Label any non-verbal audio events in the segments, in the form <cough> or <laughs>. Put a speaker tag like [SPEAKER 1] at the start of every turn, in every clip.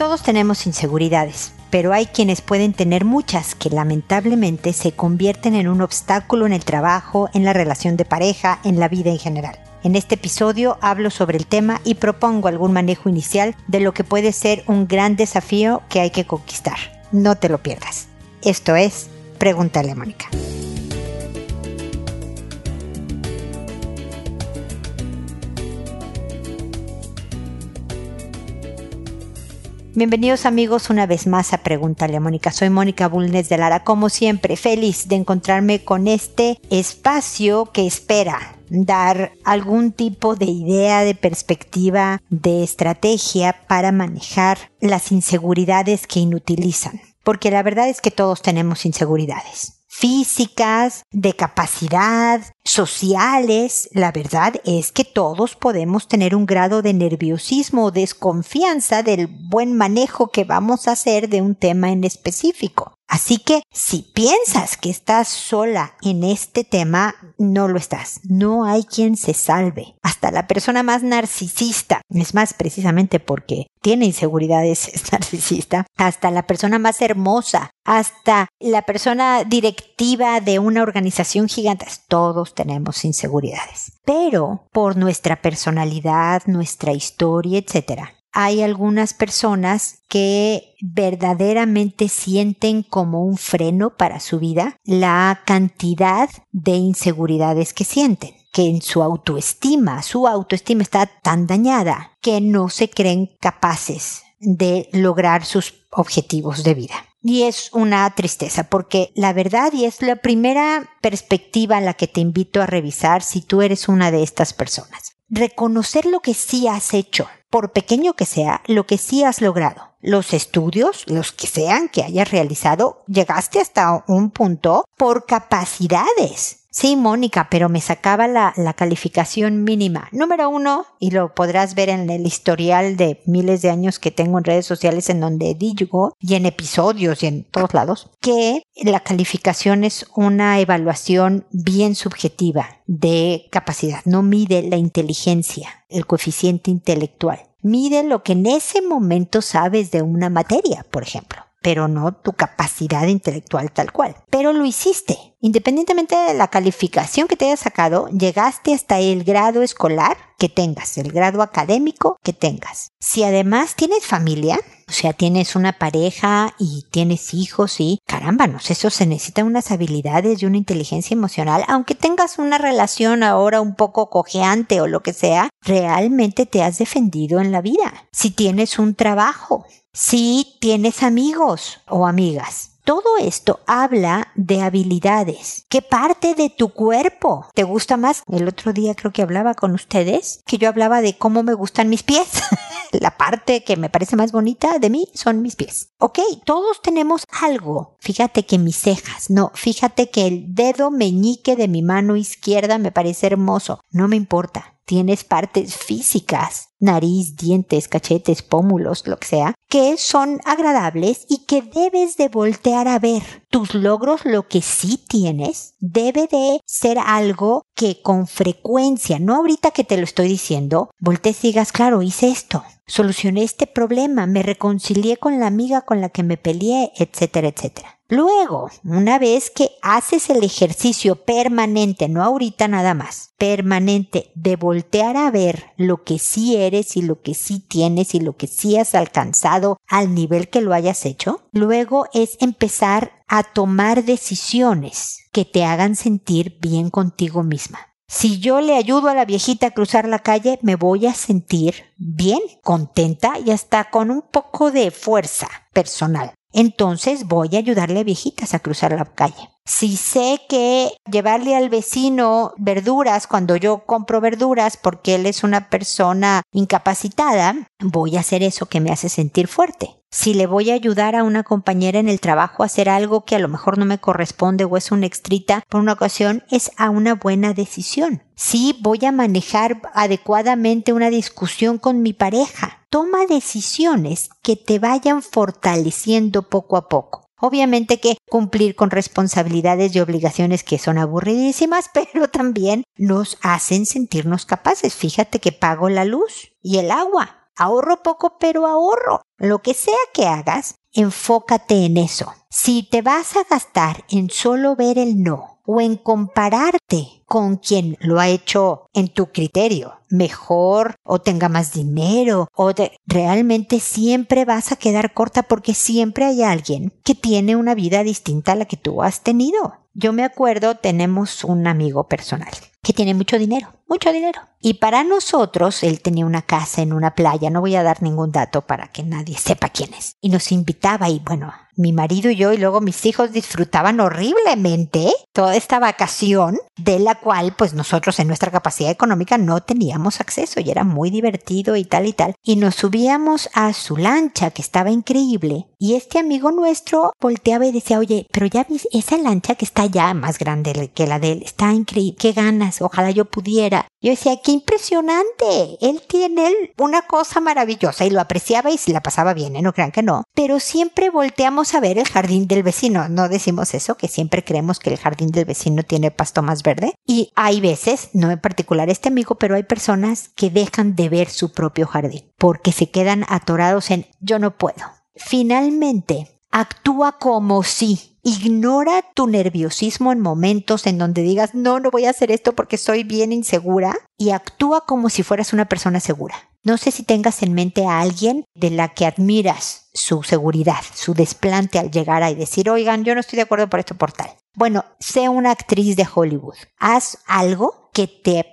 [SPEAKER 1] Todos tenemos inseguridades, pero hay quienes pueden tener muchas que lamentablemente se convierten en un obstáculo en el trabajo, en la relación de pareja, en la vida en general. En este episodio hablo sobre el tema y propongo algún manejo inicial de lo que puede ser un gran desafío que hay que conquistar. No te lo pierdas. Esto es Pregúntale a Mónica. Bienvenidos amigos una vez más a Pregúntale a Mónica. Soy Mónica Bulnes de Lara, como siempre, feliz de encontrarme con este espacio que espera dar algún tipo de idea, de perspectiva, de estrategia para manejar las inseguridades que inutilizan. Porque la verdad es que todos tenemos inseguridades físicas, de capacidad, sociales, la verdad es que todos podemos tener un grado de nerviosismo o desconfianza del buen manejo que vamos a hacer de un tema en específico. Así que si piensas que estás sola en este tema, no lo estás. No hay quien se salve. Hasta la persona más narcisista, es más precisamente porque tiene inseguridades, <laughs> es narcisista, hasta la persona más hermosa, hasta la persona directiva de una organización gigante, todos tenemos inseguridades. Pero por nuestra personalidad, nuestra historia, etcétera, hay algunas personas que verdaderamente sienten como un freno para su vida la cantidad de inseguridades que sienten que en su autoestima, su autoestima está tan dañada que no se creen capaces de lograr sus objetivos de vida. Y es una tristeza porque la verdad y es la primera perspectiva a la que te invito a revisar si tú eres una de estas personas. Reconocer lo que sí has hecho, por pequeño que sea, lo que sí has logrado. Los estudios, los que sean que hayas realizado, llegaste hasta un punto por capacidades. Sí, Mónica, pero me sacaba la, calificación mínima. Número uno, y lo podrás ver en el historial de miles de años que tengo en redes sociales en donde digo, y en episodios y en todos lados, que la calificación es una evaluación bien subjetiva de capacidad. No mide la inteligencia, el coeficiente intelectual. Mide lo que en ese momento sabes de una materia, por ejemplo pero no tu capacidad intelectual tal cual. Pero lo hiciste. Independientemente de la calificación que te hayas sacado, llegaste hasta el grado escolar que tengas, el grado académico que tengas. Si además tienes familia, o sea, tienes una pareja y tienes hijos y caramba, no sé, eso se necesita unas habilidades y una inteligencia emocional, aunque tengas una relación ahora un poco cojeante o lo que sea, realmente te has defendido en la vida. Si tienes un trabajo, si tienes amigos o amigas. Todo esto habla de habilidades. ¿Qué parte de tu cuerpo te gusta más? El otro día creo que hablaba con ustedes, que yo hablaba de cómo me gustan mis pies. <laughs> La parte que me parece más bonita de mí son mis pies. Ok, todos tenemos algo. Fíjate que mis cejas, no, fíjate que el dedo meñique de mi mano izquierda me parece hermoso. No me importa tienes partes físicas, nariz, dientes, cachetes, pómulos, lo que sea, que son agradables y que debes de voltear a ver. Tus logros, lo que sí tienes, debe de ser algo que con frecuencia, no ahorita que te lo estoy diciendo, voltees y digas, claro, hice esto, solucioné este problema, me reconcilié con la amiga con la que me peleé, etcétera, etcétera. Luego, una vez que haces el ejercicio permanente, no ahorita nada más, permanente de voltear a ver lo que sí eres y lo que sí tienes y lo que sí has alcanzado al nivel que lo hayas hecho, luego es empezar a tomar decisiones que te hagan sentir bien contigo misma. Si yo le ayudo a la viejita a cruzar la calle, me voy a sentir bien, contenta y hasta con un poco de fuerza personal. Entonces voy a ayudarle a viejitas a cruzar la calle. Si sé que llevarle al vecino verduras cuando yo compro verduras porque él es una persona incapacitada, voy a hacer eso que me hace sentir fuerte. Si le voy a ayudar a una compañera en el trabajo a hacer algo que a lo mejor no me corresponde o es una extrita por una ocasión, es a una buena decisión. Si voy a manejar adecuadamente una discusión con mi pareja, toma decisiones que te vayan fortaleciendo poco a poco. Obviamente que cumplir con responsabilidades y obligaciones que son aburridísimas, <laughs> pero también nos hacen sentirnos capaces. Fíjate que pago la luz y el agua ahorro poco, pero ahorro. Lo que sea que hagas, enfócate en eso. Si te vas a gastar en solo ver el no o en compararte con quien lo ha hecho en tu criterio mejor o tenga más dinero o realmente siempre vas a quedar corta porque siempre hay alguien que tiene una vida distinta a la que tú has tenido. Yo me acuerdo, tenemos un amigo personal que tiene mucho dinero, mucho dinero. Y para nosotros, él tenía una casa en una playa, no voy a dar ningún dato para que nadie sepa quién es. Y nos invitaba y bueno, mi marido y yo y luego mis hijos disfrutaban horriblemente toda esta vacación de la cual pues nosotros en nuestra capacidad económica no teníamos acceso y era muy divertido y tal y tal. Y nos subíamos a su lancha que estaba increíble y este amigo nuestro volteaba y decía, oye, pero ya ves esa lancha que está ya más grande que la de él, está increíble, qué ganas, ojalá yo pudiera. Yo decía, qué impresionante, él tiene una cosa maravillosa y lo apreciaba y se la pasaba bien, ¿eh? no crean que no, pero siempre volteamos a ver el jardín del vecino, no decimos eso, que siempre creemos que el jardín del vecino tiene pasto más verde. Y hay veces, no en particular este amigo, pero hay personas que dejan de ver su propio jardín porque se quedan atorados en yo no puedo. Finalmente, actúa como si Ignora tu nerviosismo en momentos en donde digas, no, no voy a hacer esto porque soy bien insegura y actúa como si fueras una persona segura. No sé si tengas en mente a alguien de la que admiras su seguridad, su desplante al llegar a decir, oigan, yo no estoy de acuerdo por esto por tal. Bueno, sé una actriz de Hollywood. Haz algo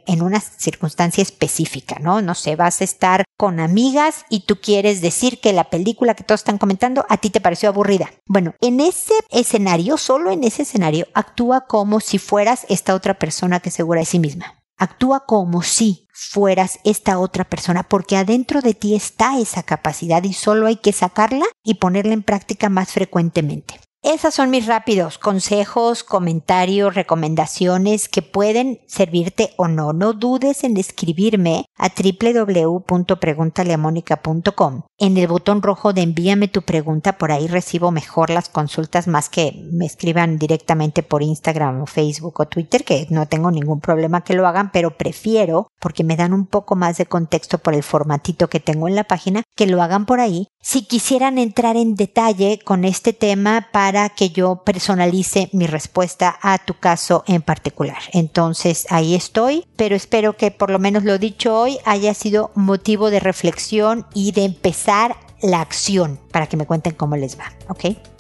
[SPEAKER 1] en una circunstancia específica, ¿no? No sé, vas a estar con amigas y tú quieres decir que la película que todos están comentando a ti te pareció aburrida. Bueno, en ese escenario, solo en ese escenario, actúa como si fueras esta otra persona que segura de sí misma. Actúa como si fueras esta otra persona, porque adentro de ti está esa capacidad y solo hay que sacarla y ponerla en práctica más frecuentemente. Esas son mis rápidos consejos, comentarios, recomendaciones que pueden servirte o no. No dudes en escribirme a www.preguntaleamónica.com. En el botón rojo de envíame tu pregunta, por ahí recibo mejor las consultas más que me escriban directamente por Instagram o Facebook o Twitter, que no tengo ningún problema que lo hagan, pero prefiero, porque me dan un poco más de contexto por el formatito que tengo en la página, que lo hagan por ahí. Si quisieran entrar en detalle con este tema para que yo personalice mi respuesta a tu caso en particular. Entonces ahí estoy, pero espero que por lo menos lo dicho hoy haya sido motivo de reflexión y de empezar la acción para que me cuenten cómo les va, ¿ok?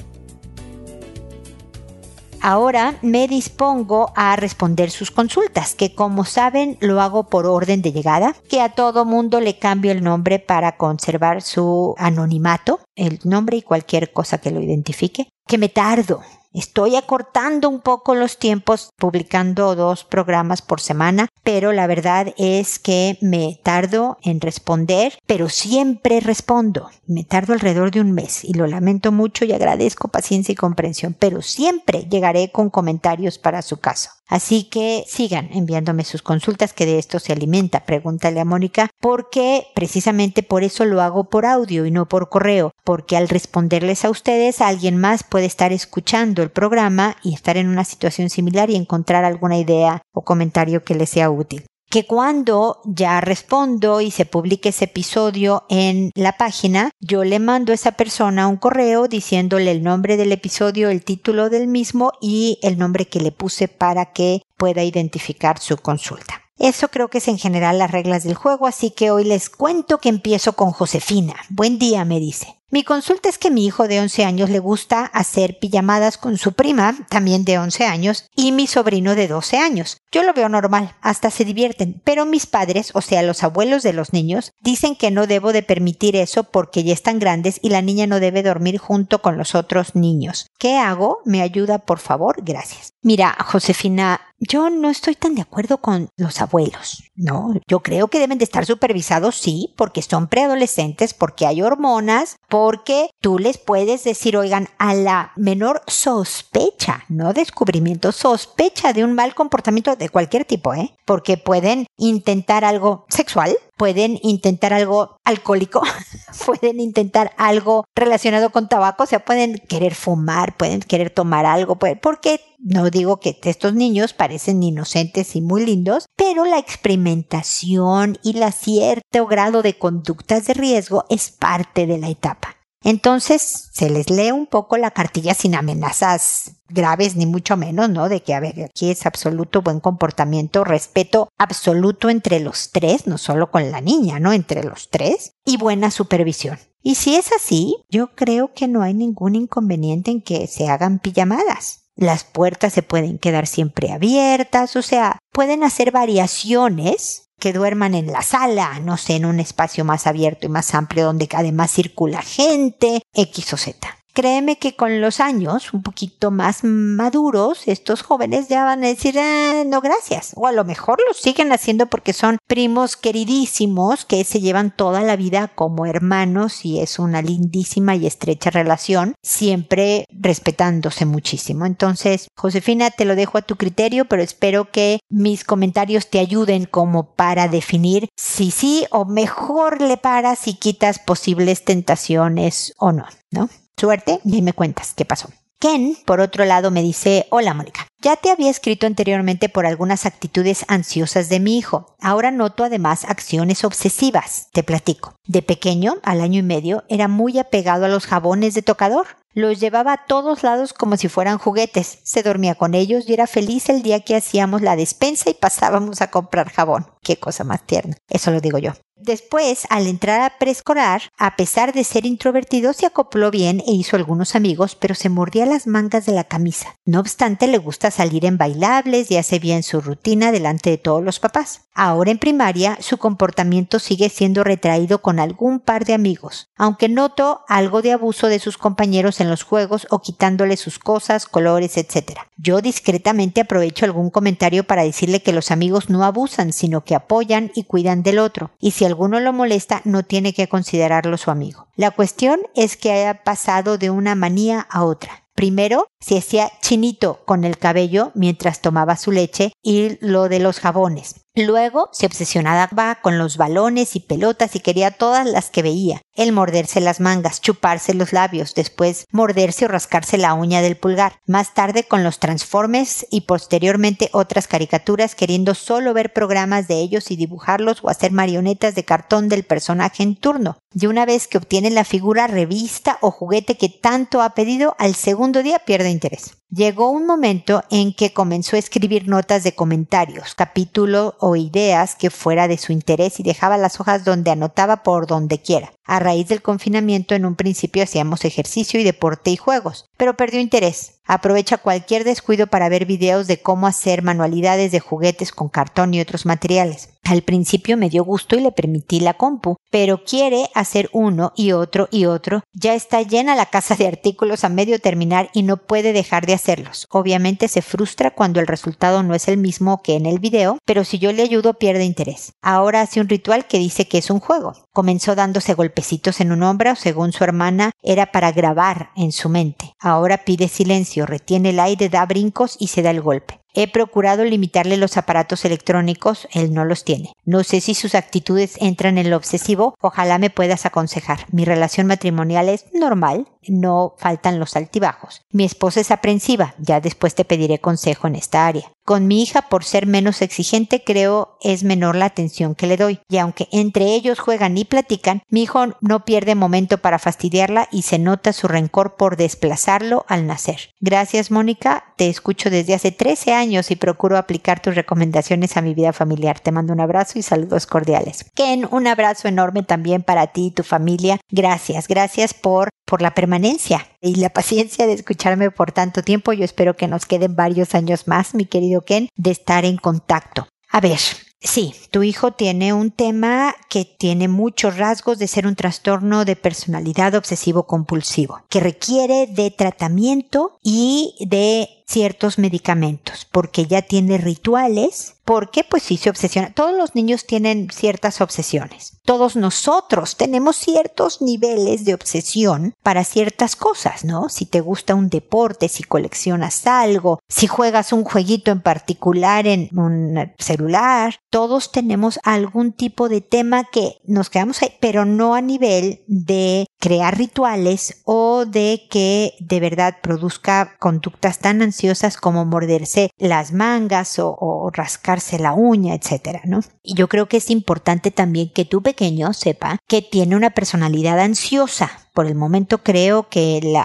[SPEAKER 1] Ahora me dispongo a responder sus consultas, que como saben lo hago por orden de llegada, que a todo mundo le cambio el nombre para conservar su anonimato, el nombre y cualquier cosa que lo identifique, que me tardo Estoy acortando un poco los tiempos publicando dos programas por semana, pero la verdad es que me tardo en responder, pero siempre respondo. Me tardo alrededor de un mes y lo lamento mucho y agradezco paciencia y comprensión, pero siempre llegaré con comentarios para su caso. Así que sigan enviándome sus consultas, que de esto se alimenta. Pregúntale a Mónica, porque precisamente por eso lo hago por audio y no por correo, porque al responderles a ustedes, alguien más puede estar escuchando el programa y estar en una situación similar y encontrar alguna idea o comentario que les sea útil que cuando ya respondo y se publique ese episodio en la página, yo le mando a esa persona un correo diciéndole el nombre del episodio, el título del mismo y el nombre que le puse para que pueda identificar su consulta. Eso creo que es en general las reglas del juego, así que hoy les cuento que empiezo con Josefina. Buen día, me dice. Mi consulta es que mi hijo de 11 años le gusta hacer pijamadas con su prima, también de 11 años, y mi sobrino de 12 años. Yo lo veo normal, hasta se divierten, pero mis padres, o sea, los abuelos de los niños, dicen que no debo de permitir eso porque ya están grandes y la niña no debe dormir junto con los otros niños. ¿Qué hago? ¿Me ayuda, por favor? Gracias. Mira, Josefina, yo no estoy tan de acuerdo con los abuelos. No, yo creo que deben de estar supervisados, sí, porque son preadolescentes, porque hay hormonas, porque tú les puedes decir, oigan, a la menor sospecha, no descubrimiento, sospecha de un mal comportamiento de cualquier tipo, ¿eh? Porque pueden intentar algo sexual, pueden intentar algo alcohólico, <laughs> pueden intentar algo relacionado con tabaco, o sea, pueden querer fumar, pueden querer tomar algo, porque no digo que estos niños parecen inocentes y muy lindos, pero la experimentación y la cierto grado de conductas de riesgo es parte de la etapa. Entonces se les lee un poco la cartilla sin amenazas graves ni mucho menos, ¿no? De que, a ver, aquí es absoluto buen comportamiento, respeto absoluto entre los tres, no solo con la niña, ¿no? Entre los tres, y buena supervisión. Y si es así, yo creo que no hay ningún inconveniente en que se hagan pijamadas. Las puertas se pueden quedar siempre abiertas, o sea, pueden hacer variaciones que duerman en la sala, no sé, en un espacio más abierto y más amplio donde además circula gente, X o Z. Créeme que con los años, un poquito más maduros, estos jóvenes ya van a decir, ah, no gracias. O a lo mejor lo siguen haciendo porque son primos queridísimos que se llevan toda la vida como hermanos y es una lindísima y estrecha relación, siempre respetándose muchísimo. Entonces, Josefina, te lo dejo a tu criterio, pero espero que mis comentarios te ayuden como para definir si sí o mejor le paras y quitas posibles tentaciones o no, ¿no? Suerte y me cuentas qué pasó. Ken, por otro lado, me dice, hola Mónica, ya te había escrito anteriormente por algunas actitudes ansiosas de mi hijo. Ahora noto además acciones obsesivas. Te platico. De pequeño, al año y medio, era muy apegado a los jabones de tocador. Los llevaba a todos lados como si fueran juguetes. Se dormía con ellos y era feliz el día que hacíamos la despensa y pasábamos a comprar jabón. Qué cosa más tierna. Eso lo digo yo. Después, al entrar a preescolar, a pesar de ser introvertido, se acopló bien e hizo algunos amigos, pero se mordía las mangas de la camisa. No obstante, le gusta salir en bailables y hace bien su rutina delante de todos los papás. Ahora en primaria, su comportamiento sigue siendo retraído con algún par de amigos, aunque noto algo de abuso de sus compañeros en los juegos o quitándole sus cosas, colores, etc. Yo discretamente aprovecho algún comentario para decirle que los amigos no abusan, sino que apoyan y cuidan del otro, y si alguno lo molesta, no tiene que considerarlo su amigo. La cuestión es que haya pasado de una manía a otra. Primero, se hacía chinito con el cabello mientras tomaba su leche y lo de los jabones. Luego se obsesionaba con los balones y pelotas y quería todas las que veía. El morderse las mangas, chuparse los labios, después morderse o rascarse la uña del pulgar. Más tarde con los transformes y posteriormente otras caricaturas queriendo solo ver programas de ellos y dibujarlos o hacer marionetas de cartón del personaje en turno. Y una vez que obtiene la figura, revista o juguete que tanto ha pedido, al segundo día pierde interés. Llegó un momento en que comenzó a escribir notas de comentarios, capítulos o ideas que fuera de su interés y dejaba las hojas donde anotaba por donde quiera. A raíz del confinamiento en un principio hacíamos ejercicio y deporte y juegos, pero perdió interés. Aprovecha cualquier descuido para ver videos de cómo hacer manualidades de juguetes con cartón y otros materiales. Al principio me dio gusto y le permití la compu, pero quiere hacer uno y otro y otro. Ya está llena la casa de artículos a medio terminar y no puede dejar de hacerlos. Obviamente se frustra cuando el resultado no es el mismo que en el video, pero si yo le ayudo pierde interés. Ahora hace un ritual que dice que es un juego. Comenzó dándose golpecitos en un hombro, según su hermana, era para grabar en su mente. Ahora pide silencio, retiene el aire, da brincos y se da el golpe. He procurado limitarle los aparatos electrónicos, él no los tiene. No sé si sus actitudes entran en lo obsesivo, ojalá me puedas aconsejar. Mi relación matrimonial es normal, no faltan los altibajos. Mi esposa es aprensiva, ya después te pediré consejo en esta área. Con mi hija, por ser menos exigente, creo es menor la atención que le doy. Y aunque entre ellos juegan y platican, mi hijo no pierde momento para fastidiarla y se nota su rencor por desplazarlo al nacer. Gracias, Mónica. Te escucho desde hace 13 años y procuro aplicar tus recomendaciones a mi vida familiar. Te mando un abrazo y saludos cordiales. Ken, un abrazo enorme también para ti y tu familia. Gracias, gracias por, por la permanencia y la <laughs> paciencia de escucharme por tanto tiempo. Yo espero que nos queden varios años más, mi querido Ken, de estar en contacto. A ver, Sí, tu hijo tiene un tema que tiene muchos rasgos de ser un trastorno de personalidad obsesivo compulsivo, que requiere de tratamiento y de ciertos medicamentos, porque ya tiene rituales porque pues sí se obsesiona. Todos los niños tienen ciertas obsesiones. Todos nosotros tenemos ciertos niveles de obsesión para ciertas cosas, ¿no? Si te gusta un deporte, si coleccionas algo, si juegas un jueguito en particular en un celular, todos tenemos algún tipo de tema que nos quedamos ahí, pero no a nivel de crear rituales o de que de verdad produzca conductas tan ansiosas como morderse las mangas o, rascarse la uña, etcétera, ¿no? Y yo creo que es importante también que tu pequeño sepa que tiene una personalidad ansiosa por el momento creo que el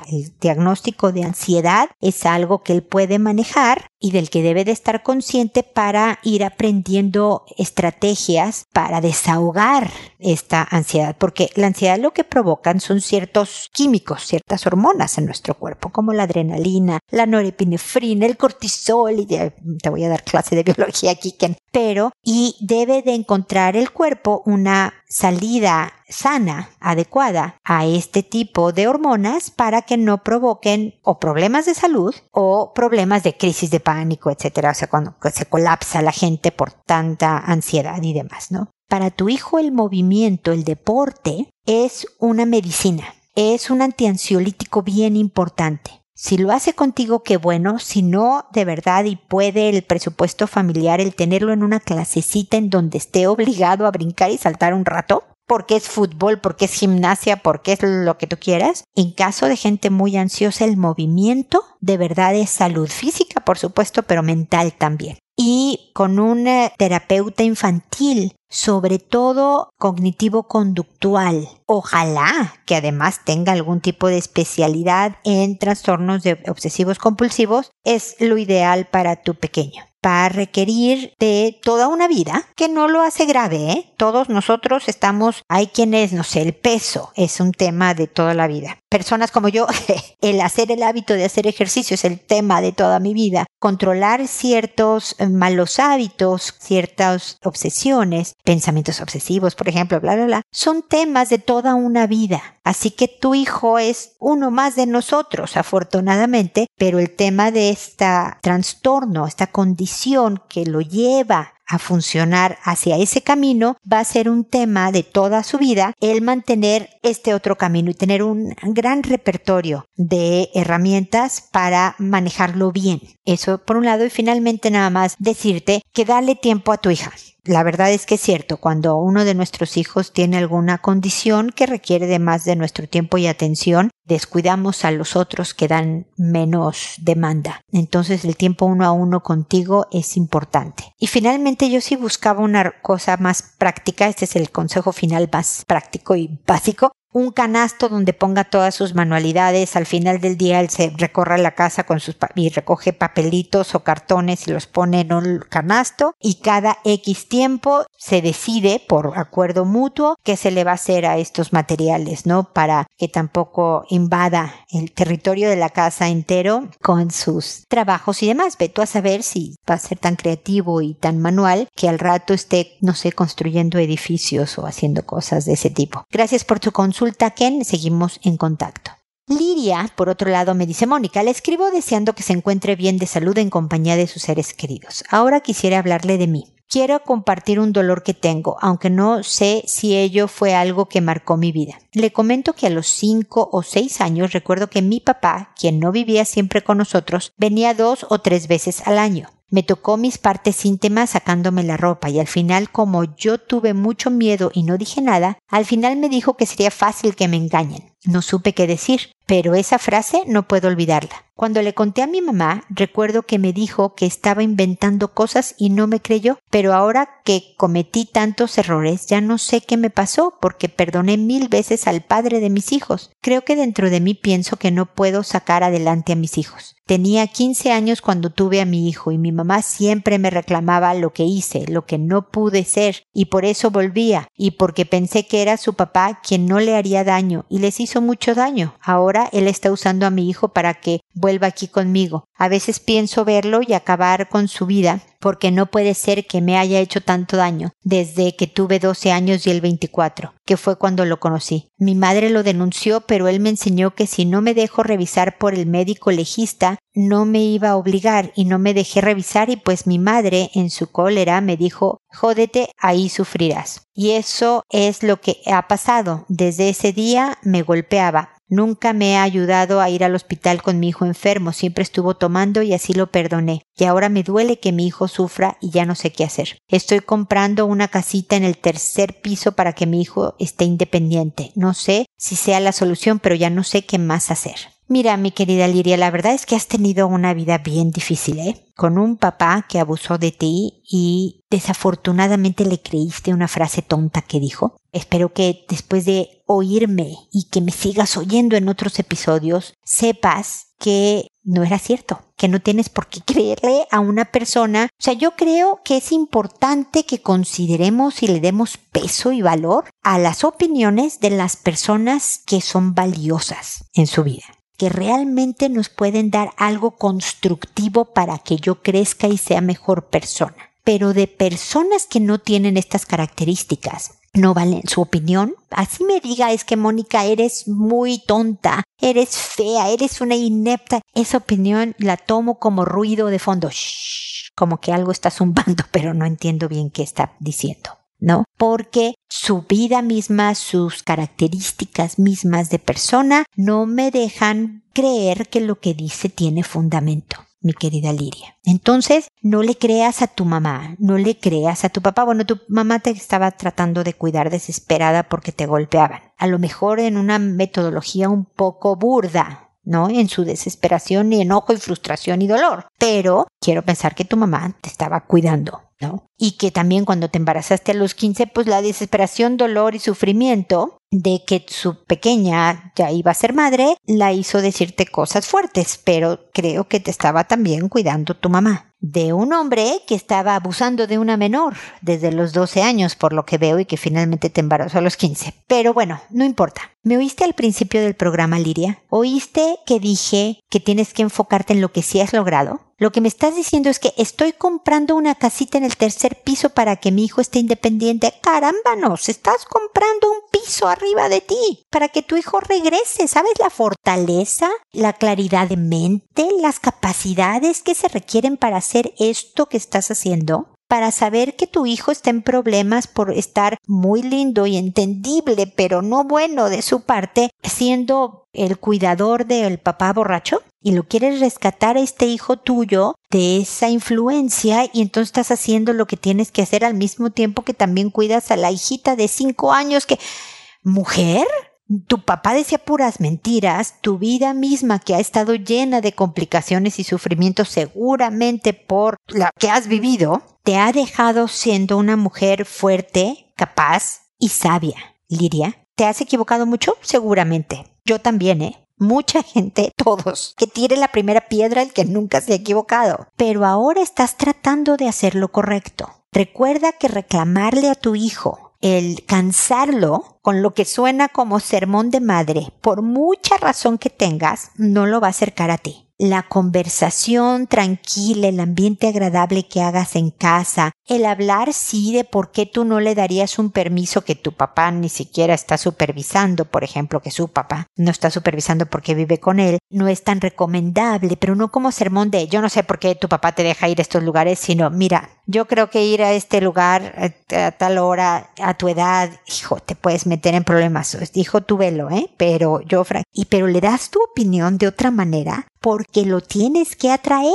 [SPEAKER 1] diagnóstico de ansiedad es algo que él puede manejar y del que debe de estar consciente para ir aprendiendo estrategias para desahogar esta ansiedad, porque la ansiedad lo que provocan son ciertos químicos, ciertas hormonas en nuestro cuerpo, como la adrenalina, la norepinefrina, el cortisol, y te voy a dar clase de <laughs> biología aquí, Ken, pero y debe de encontrar el cuerpo una salida sana, adecuada a este tipo de hormonas para que no provoquen o problemas de salud o problemas de crisis de pánico, etcétera, o sea, cuando se colapsa la gente por tanta ansiedad y demás, ¿no? Para tu hijo el movimiento, el deporte es una medicina, es un antiansiolítico bien importante. Si lo hace contigo, qué bueno. Si no, de verdad, y puede el presupuesto familiar, el tenerlo en una clasecita en donde esté obligado a brincar y saltar un rato, porque es fútbol, porque es gimnasia, porque es lo que tú quieras. En caso de gente muy ansiosa, el movimiento de verdad es salud física, por supuesto, pero mental también. Y con un eh, terapeuta infantil, sobre todo cognitivo-conductual. Ojalá que además tenga algún tipo de especialidad en trastornos de obsesivos compulsivos, es lo ideal para tu pequeño va a requerir de toda una vida, que no lo hace grave, ¿eh? Todos nosotros estamos, hay quienes, no sé, el peso es un tema de toda la vida. Personas como yo, <laughs> el hacer el hábito de hacer ejercicio es el tema de toda mi vida. Controlar ciertos eh, malos hábitos, ciertas obsesiones, pensamientos obsesivos, por ejemplo, bla, bla, bla, son temas de toda una vida. Así que tu hijo es uno más de nosotros, afortunadamente, pero el tema de este trastorno, esta condición que lo lleva a funcionar hacia ese camino va a ser un tema de toda su vida el mantener este otro camino y tener un gran repertorio de herramientas para manejarlo bien. Eso por un lado y finalmente nada más decirte que dale tiempo a tu hija. La verdad es que es cierto, cuando uno de nuestros hijos tiene alguna condición que requiere de más de nuestro tiempo y atención, descuidamos a los otros que dan menos demanda. Entonces el tiempo uno a uno contigo es importante. Y finalmente yo sí buscaba una cosa más práctica, este es el consejo final más práctico y básico, un canasto donde ponga todas sus manualidades. Al final del día él se recorre la casa con sus y recoge papelitos o cartones y los pone en un canasto y cada X tiempo se decide por acuerdo mutuo qué se le va a hacer a estos materiales, ¿no? Para que tampoco invada el territorio de la casa entero con sus trabajos y demás. Ve tú a saber si va a ser tan creativo y tan manual que al rato esté, no sé, construyendo edificios o haciendo cosas de ese tipo. Gracias por tu consulta consulta Ken, seguimos en contacto. Liria, por otro lado, me dice Mónica, le escribo deseando que se encuentre bien de salud en compañía de sus seres queridos. Ahora quisiera hablarle de mí. Quiero compartir un dolor que tengo, aunque no sé si ello fue algo que marcó mi vida. Le comento que a los cinco o seis años recuerdo que mi papá, quien no vivía siempre con nosotros, venía dos o tres veces al año. Me tocó mis partes íntimas sacándome la ropa y al final como yo tuve mucho miedo y no dije nada, al final me dijo que sería fácil que me engañen. No supe qué decir, pero esa frase no puedo olvidarla. Cuando le conté a mi mamá, recuerdo que me dijo que estaba inventando cosas y no me creyó, pero ahora que cometí tantos errores ya no sé qué me pasó porque perdoné mil veces al padre de mis hijos. Creo que dentro de mí pienso que no puedo sacar adelante a mis hijos. Tenía 15 años cuando tuve a mi hijo y mi mamá siempre me reclamaba lo que hice, lo que no pude ser, y por eso volvía, y porque pensé que era su papá quien no le haría daño, y les hizo mucho daño. Ahora él está usando a mi hijo para que vuelva aquí conmigo. A veces pienso verlo y acabar con su vida, porque no puede ser que me haya hecho tanto daño desde que tuve 12 años y el 24, que fue cuando lo conocí. Mi madre lo denunció, pero él me enseñó que si no me dejo revisar por el médico legista, no me iba a obligar y no me dejé revisar y pues mi madre en su cólera me dijo jódete, ahí sufrirás. Y eso es lo que ha pasado. Desde ese día me golpeaba, Nunca me ha ayudado a ir al hospital con mi hijo enfermo, siempre estuvo tomando y así lo perdoné. Y ahora me duele que mi hijo sufra y ya no sé qué hacer. Estoy comprando una casita en el tercer piso para que mi hijo esté independiente. No sé si sea la solución, pero ya no sé qué más hacer. Mira, mi querida Liria, la verdad es que has tenido una vida bien difícil, ¿eh? Con un papá que abusó de ti y desafortunadamente le creíste una frase tonta que dijo. Espero que después de oírme y que me sigas oyendo en otros episodios, sepas que no era cierto, que no tienes por qué creerle a una persona. O sea, yo creo que es importante que consideremos y le demos peso y valor a las opiniones de las personas que son valiosas en su vida que realmente nos pueden dar algo constructivo para que yo crezca y sea mejor persona. Pero de personas que no tienen estas características, no valen su opinión. Así me diga, es que Mónica, eres muy tonta, eres fea, eres una inepta. Esa opinión la tomo como ruido de fondo, Shh, como que algo está zumbando, <laughs> pero no entiendo bien qué está diciendo. ¿No? Porque su vida misma, sus características mismas de persona no me dejan creer que lo que dice tiene fundamento mi querida Liria. Entonces, no le creas a tu mamá, no le creas a tu papá. Bueno, tu mamá te estaba tratando de cuidar desesperada porque te golpeaban. A lo mejor en una metodología un poco burda, ¿no? En su desesperación y enojo y frustración y dolor. Pero quiero pensar que tu mamá te estaba cuidando, Y que también cuando te embarazaste a los 15, pues la desesperación, dolor y sufrimiento de que su pequeña ya iba a ser madre, la hizo decirte cosas fuertes, pero creo que te estaba también cuidando tu mamá. De un hombre que estaba abusando de una menor desde los 12 años, por lo que veo, y que finalmente te embarazó a los 15. Pero bueno, no importa. ¿Me oíste al principio del programa, Liria? ¿Oíste que dije que tienes que enfocarte en lo que sí has logrado? Lo que me estás diciendo es que estoy comprando una casita en el tercer piso para que mi hijo esté independiente. Caramba, estás comprando un piso arriba de ti para que tu hijo regrese. ¿Sabes la fortaleza, la claridad de mente, las capacidades que se requieren para hacer esto que estás haciendo? para saber que tu hijo está en problemas por estar muy lindo y entendible, pero no bueno de su parte, siendo el cuidador del papá borracho? Y lo quieres rescatar a este hijo tuyo de esa influencia y entonces estás haciendo lo que tienes que hacer al mismo tiempo que también cuidas a la hijita de cinco años que... ¿Mujer? tu papá decía puras mentiras, tu vida misma que ha estado llena de complicaciones y sufrimientos seguramente por la que has vivido, te ha dejado siendo una mujer fuerte, capaz y sabia. Liria, ¿te has equivocado mucho? Seguramente. Yo también, ¿eh? Mucha gente, todos, que tire la primera piedra el que nunca se ha equivocado. Pero ahora estás tratando de hacer lo correcto. Recuerda que reclamarle a tu hijo el cansarlo con lo que suena como sermón de madre, por mucha razón que tengas, no lo va a acercar a ti la conversación tranquila, el ambiente agradable que hagas en casa, el hablar sí de por qué tú no le darías un permiso que tu papá ni siquiera está supervisando, por ejemplo, que su papá no está supervisando porque vive con él, no es tan recomendable, pero no como sermón de yo no sé por qué tu papá te deja ir a estos lugares, sino mira, yo creo que ir a este lugar a, tal hora, a tu edad, hijo, te puedes meter en problemas. Hijo, tu velo, ¿eh? Pero yo, Frank, y pero le das tu opinión de otra manera porque lo tienes que atraer.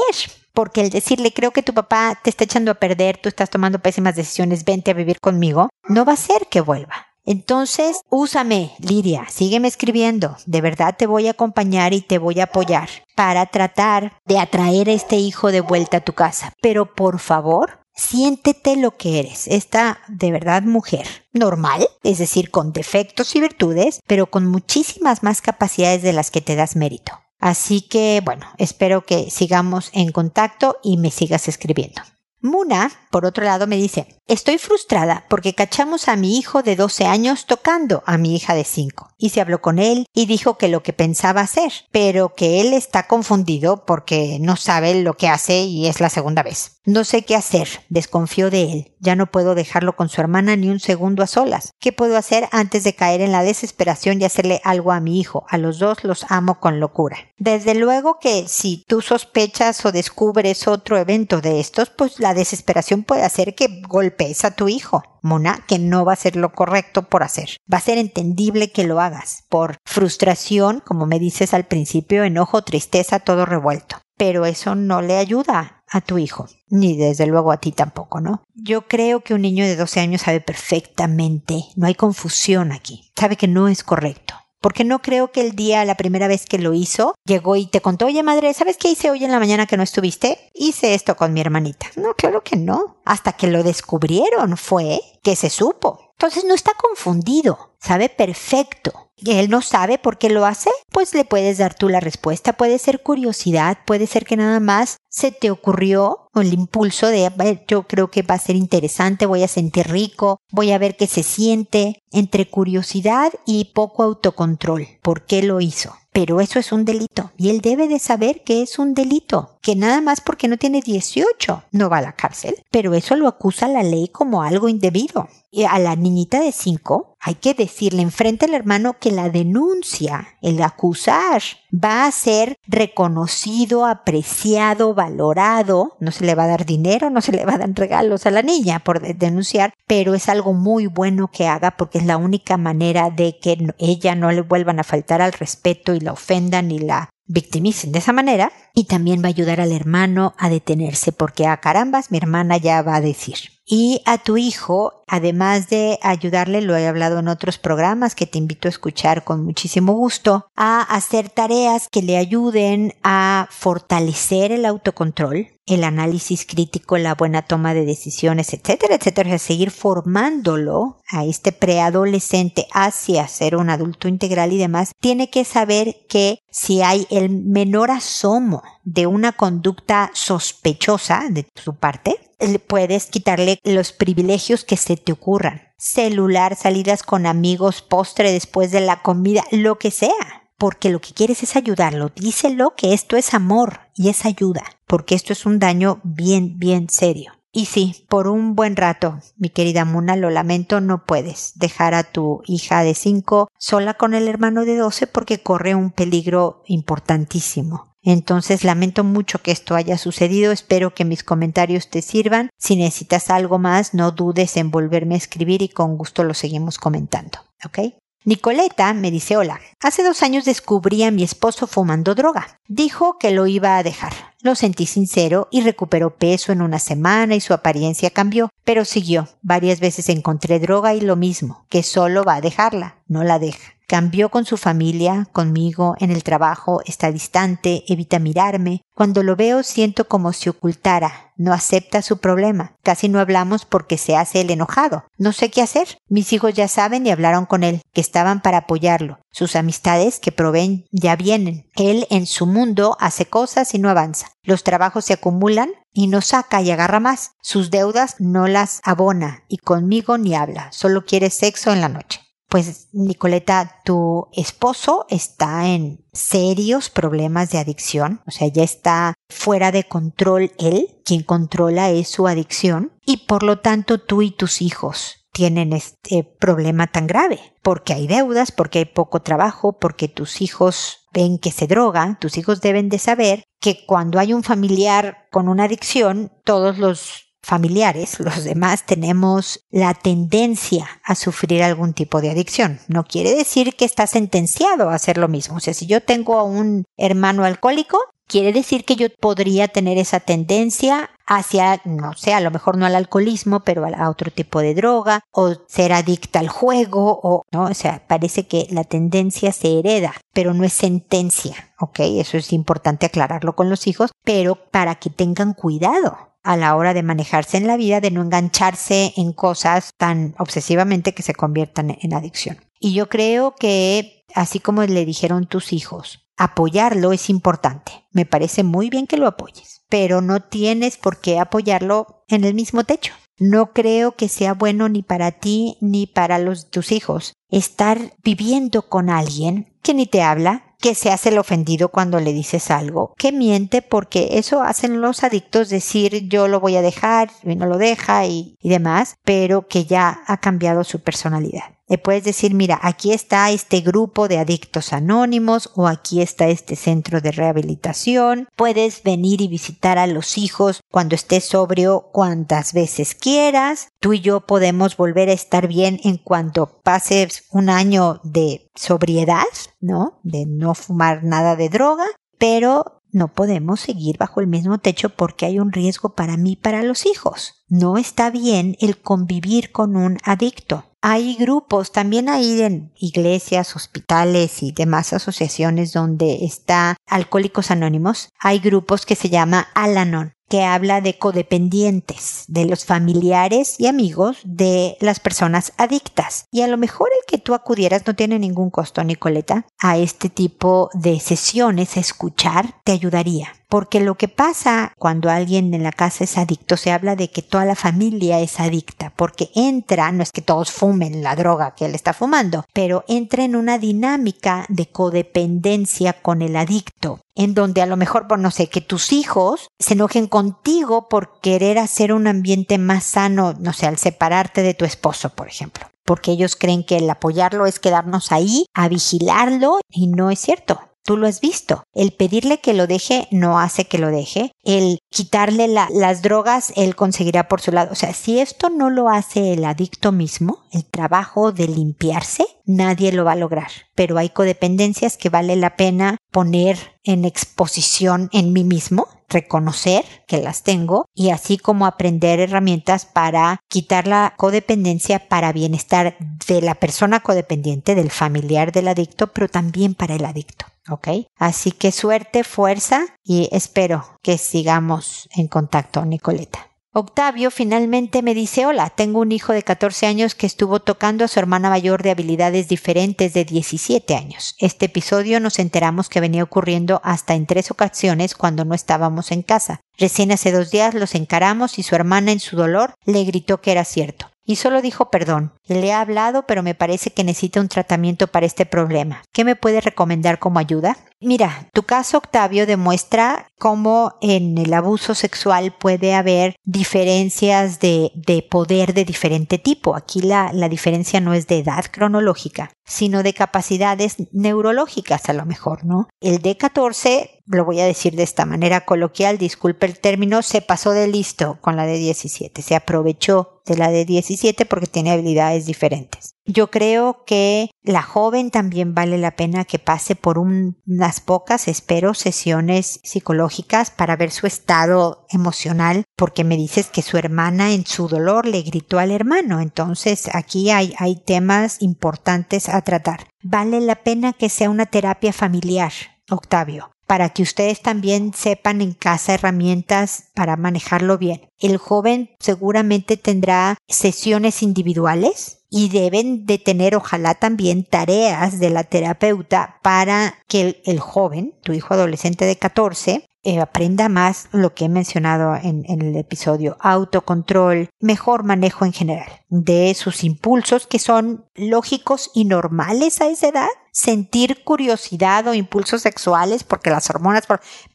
[SPEAKER 1] Porque el decirle, creo que tu papá te está echando a perder, tú estás tomando pésimas decisiones, vente a vivir conmigo, no va a ser que vuelva. Entonces, úsame, Lidia, sígueme escribiendo. De verdad te voy a acompañar y te voy a apoyar para tratar de atraer a este hijo de vuelta a tu casa. Pero por favor, siéntete lo que eres, esta de verdad mujer normal, es decir, con defectos y virtudes, pero con muchísimas más capacidades de las que te das mérito. Así que, bueno, espero que sigamos en contacto y me sigas escribiendo. Muna, por otro lado, me dice, Estoy frustrada porque cachamos a mi hijo de 12 años tocando a mi hija de 5 y se habló con él y dijo que lo que pensaba hacer, pero que él está confundido porque no sabe lo que hace y es la segunda vez. No sé qué hacer, desconfío de él. Ya no puedo dejarlo con su hermana ni un segundo a solas. ¿Qué puedo hacer antes de caer en la desesperación y hacerle algo a mi hijo? A los dos los amo con locura. Desde luego que si tú sospechas o descubres otro evento de estos, pues la desesperación puede hacer que golpe a tu hijo. Mona, que no va a ser lo correcto por hacer. Va a ser entendible que lo hagas. Por frustración, como me dices al principio, enojo, tristeza, todo revuelto. Pero eso no le ayuda a tu hijo, ni desde luego a ti tampoco, ¿no? Yo creo que un niño de 12 años sabe perfectamente, no hay confusión aquí, sabe que no es correcto porque no creo que el día, la primera vez que lo hizo, llegó y te contó, oye madre, ¿sabes qué hice hoy en la mañana que no estuviste? Hice esto con mi hermanita. No, claro que no. Hasta que lo descubrieron fue que se supo. Entonces no está confundido, sabe perfecto él no sabe por qué lo hace, pues le puedes dar tú la respuesta. Puede ser curiosidad, puede ser que nada más se te ocurrió el impulso de yo creo que va a ser interesante, voy a sentir rico, voy a ver qué se siente, entre curiosidad y poco autocontrol. ¿Por qué lo hizo? Pero eso es un delito y él debe de saber que es un delito, que nada más porque no tiene 18 no va a la cárcel, pero eso lo acusa la ley como algo indebido. Y a la niñita de 5 hay que decirle enfrente al hermano que la denuncia, el acusar, va a ser reconocido, apreciado, valorado. No se le va a dar dinero, no se le va a dar regalos a la niña por denunciar, pero es algo muy bueno que haga porque es la única manera de que ella no le vuelvan a faltar al respeto y la ofendan y la victimicen de esa manera y también va a ayudar al hermano a detenerse porque a carambas mi hermana ya va a decir. Y a tu hijo, además de ayudarle, lo he hablado en otros programas que te invito a escuchar con muchísimo gusto, a hacer tareas que le ayuden a fortalecer el autocontrol, el análisis crítico, la buena toma de decisiones, etcétera, etcétera, a seguir formándolo a este preadolescente hacia ser un adulto integral y demás, tiene que saber que si hay el menor asomo de una conducta sospechosa de su parte, puedes quitarle los privilegios que se te ocurran. Celular, salidas con amigos, postre después de la comida, lo que sea. Porque lo que quieres es ayudarlo. Díselo que esto es amor y es ayuda. Porque esto es un daño bien, bien serio. Y sí, por un buen rato, mi querida Muna, lo lamento, no puedes dejar a tu hija de 5 sola con el hermano de 12 porque corre un peligro importantísimo. Entonces lamento mucho que esto haya sucedido, espero que mis comentarios te sirvan. Si necesitas algo más, no dudes en volverme a escribir y con gusto lo seguimos comentando. ¿Ok? Nicoleta me dice hola. Hace dos años descubrí a mi esposo fumando droga. Dijo que lo iba a dejar. Lo sentí sincero y recuperó peso en una semana y su apariencia cambió, pero siguió. Varias veces encontré droga y lo mismo, que solo va a dejarla, no la deja. Cambió con su familia, conmigo, en el trabajo, está distante, evita mirarme. Cuando lo veo siento como si ocultara, no acepta su problema. Casi no hablamos porque se hace el enojado. No sé qué hacer. Mis hijos ya saben y hablaron con él, que estaban para apoyarlo. Sus amistades que proveen ya vienen. Él en su mundo hace cosas y no avanza. Los trabajos se acumulan y no saca y agarra más. Sus deudas no las abona y conmigo ni habla. Solo quiere sexo en la noche pues Nicoleta, tu esposo está en serios problemas de adicción, o sea, ya está fuera de control él, quien controla es su adicción, y por lo tanto tú y tus hijos tienen este problema tan grave, porque hay deudas, porque hay poco trabajo, porque tus hijos ven que se droga, tus hijos deben de saber que cuando hay un familiar con una adicción, todos los familiares, los demás tenemos la tendencia a sufrir algún tipo de adicción. No quiere decir que está sentenciado a hacer lo mismo. O sea, si yo tengo a un hermano alcohólico, quiere decir que yo podría tener esa tendencia hacia, no sé, a lo mejor no al alcoholismo, pero a, otro tipo de droga, o ser adicta al juego, o, ¿no? O sea, parece que la tendencia se hereda, pero no es sentencia, ¿ok? Eso es importante aclararlo con los hijos, pero para que tengan cuidado, a la hora de manejarse en la vida, de no engancharse en cosas tan obsesivamente que se conviertan en adicción. Y yo creo que, así como le dijeron tus hijos, apoyarlo es importante. Me parece muy bien que lo apoyes, pero no tienes por qué apoyarlo en el mismo techo. No creo que sea bueno ni para ti ni para los, tus hijos estar viviendo con alguien que ni te habla, que se hace el ofendido cuando le dices algo, que miente porque eso hacen los adictos decir yo lo voy a dejar y no lo deja y, y demás, pero que ya ha cambiado su personalidad. Le puedes decir, mira, aquí está este grupo de adictos anónimos o aquí está este centro de rehabilitación. Puedes venir y visitar a los hijos cuando estés sobrio cuantas veces quieras. Tú y yo podemos volver a estar bien en cuanto pases un año de sobriedad, ¿no? De no fumar nada de droga pero no podemos seguir bajo el mismo techo porque hay un riesgo para mí para los hijos. No está bien el convivir con un adicto. Hay grupos, también hay en iglesias, hospitales y demás asociaciones donde está Alcohólicos Anónimos. Hay grupos que se llama Alanon que habla de codependientes, de los familiares y amigos de las personas adictas. Y a lo mejor el que tú acudieras no tiene ningún costo, Nicoleta, a este tipo de sesiones, escuchar, te ayudaría. Porque lo que pasa cuando alguien en la casa es adicto, se habla de que toda la familia es adicta, porque entra, no es que todos fumen la droga que él está fumando, pero entra en una dinámica de codependencia con el adicto, en donde a lo mejor, no sé, que tus hijos se enojen contigo por querer hacer un ambiente más sano, no sé, al separarte de tu esposo, por ejemplo porque ellos creen que el apoyarlo es quedarnos ahí a vigilarlo y no es cierto. Tú lo has visto. El pedirle que lo deje no hace que lo deje. El quitarle las drogas, él conseguirá por su lado. O sea, si esto no lo hace el adicto mismo, el trabajo de limpiarse, nadie lo va a lograr. Pero hay codependencias que vale la pena poner en exposición en mí mismo, reconocer que las tengo y así como aprender herramientas para quitar la codependencia para bienestar de la persona codependiente, del familiar del adicto, pero también para el adicto. ¿Ok? Así que suerte, fuerza y espero que sigamos en contacto, Nicoleta. Octavio finalmente me dice, hola, tengo un hijo de 14 años que estuvo tocando a su hermana mayor de habilidades diferentes de 17 años. Este episodio nos enteramos que venía ocurriendo hasta en tres ocasiones cuando no estábamos en casa. Recién hace dos días los encaramos y su hermana en su dolor le gritó que era cierto y solo dijo perdón. Le he hablado, pero me parece que necesita un tratamiento para este problema. ¿Qué me puede recomendar como ayuda? Mira, tu caso, Octavio, demuestra cómo en el abuso sexual puede haber diferencias de, de poder de diferente tipo. Aquí la, la diferencia no es de edad cronológica, sino de capacidades neurológicas a lo mejor, ¿no? El D14 lo voy a decir de esta manera coloquial, disculpe el término, se pasó de listo con la de 17, se aprovechó de la de 17 porque tiene habilidades diferentes. Yo creo que la joven también vale la pena que pase por unas pocas, espero, sesiones psicológicas para ver su estado emocional, porque me dices que su hermana en su dolor le gritó al hermano. Entonces aquí hay, hay temas importantes a tratar. Vale la pena que sea una terapia familiar, Octavio para que ustedes también sepan en casa herramientas para manejarlo bien. El joven seguramente tendrá sesiones individuales y deben de tener ojalá también tareas de la terapeuta para que el, joven, tu hijo adolescente de 14, eh, aprenda más lo que he mencionado en, en, el episodio, autocontrol, mejor manejo en general de sus impulsos que son lógicos y normales a esa edad sentir curiosidad o impulsos sexuales porque las hormonas,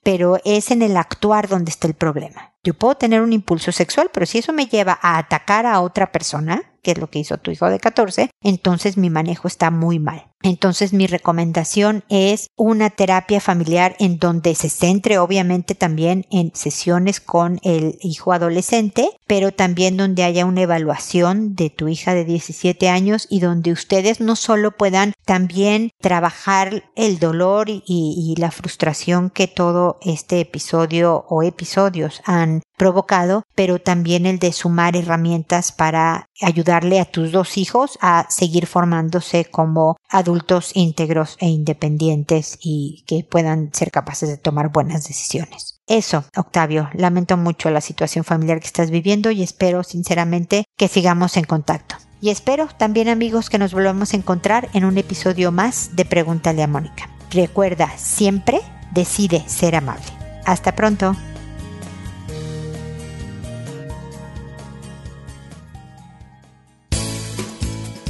[SPEAKER 1] pero es en el actuar donde está el problema. Yo puedo tener un impulso sexual, pero si eso me lleva a atacar a otra persona, que es lo que hizo tu hijo de 14, entonces mi manejo está muy mal. Entonces mi recomendación es una terapia familiar en donde se centre obviamente también en sesiones con el hijo adolescente, pero también donde haya una evaluación de tu hija de 17 años y donde ustedes no solo puedan también trabajar el dolor y, y la frustración que todo este episodio o episodios han provocado, pero también el de sumar herramientas para ayudarle a tus dos hijos a seguir formándose como adultos íntegros e independientes y que puedan ser capaces de tomar buenas decisiones. Eso, Octavio, lamento mucho la situación familiar que estás viviendo y espero sinceramente que sigamos en contacto. Y espero también amigos que nos volvamos a encontrar en un episodio más de Pregúntale a Mónica. Recuerda, siempre decide ser amable. Hasta pronto.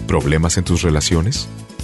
[SPEAKER 2] ¿Problemas en tus relaciones?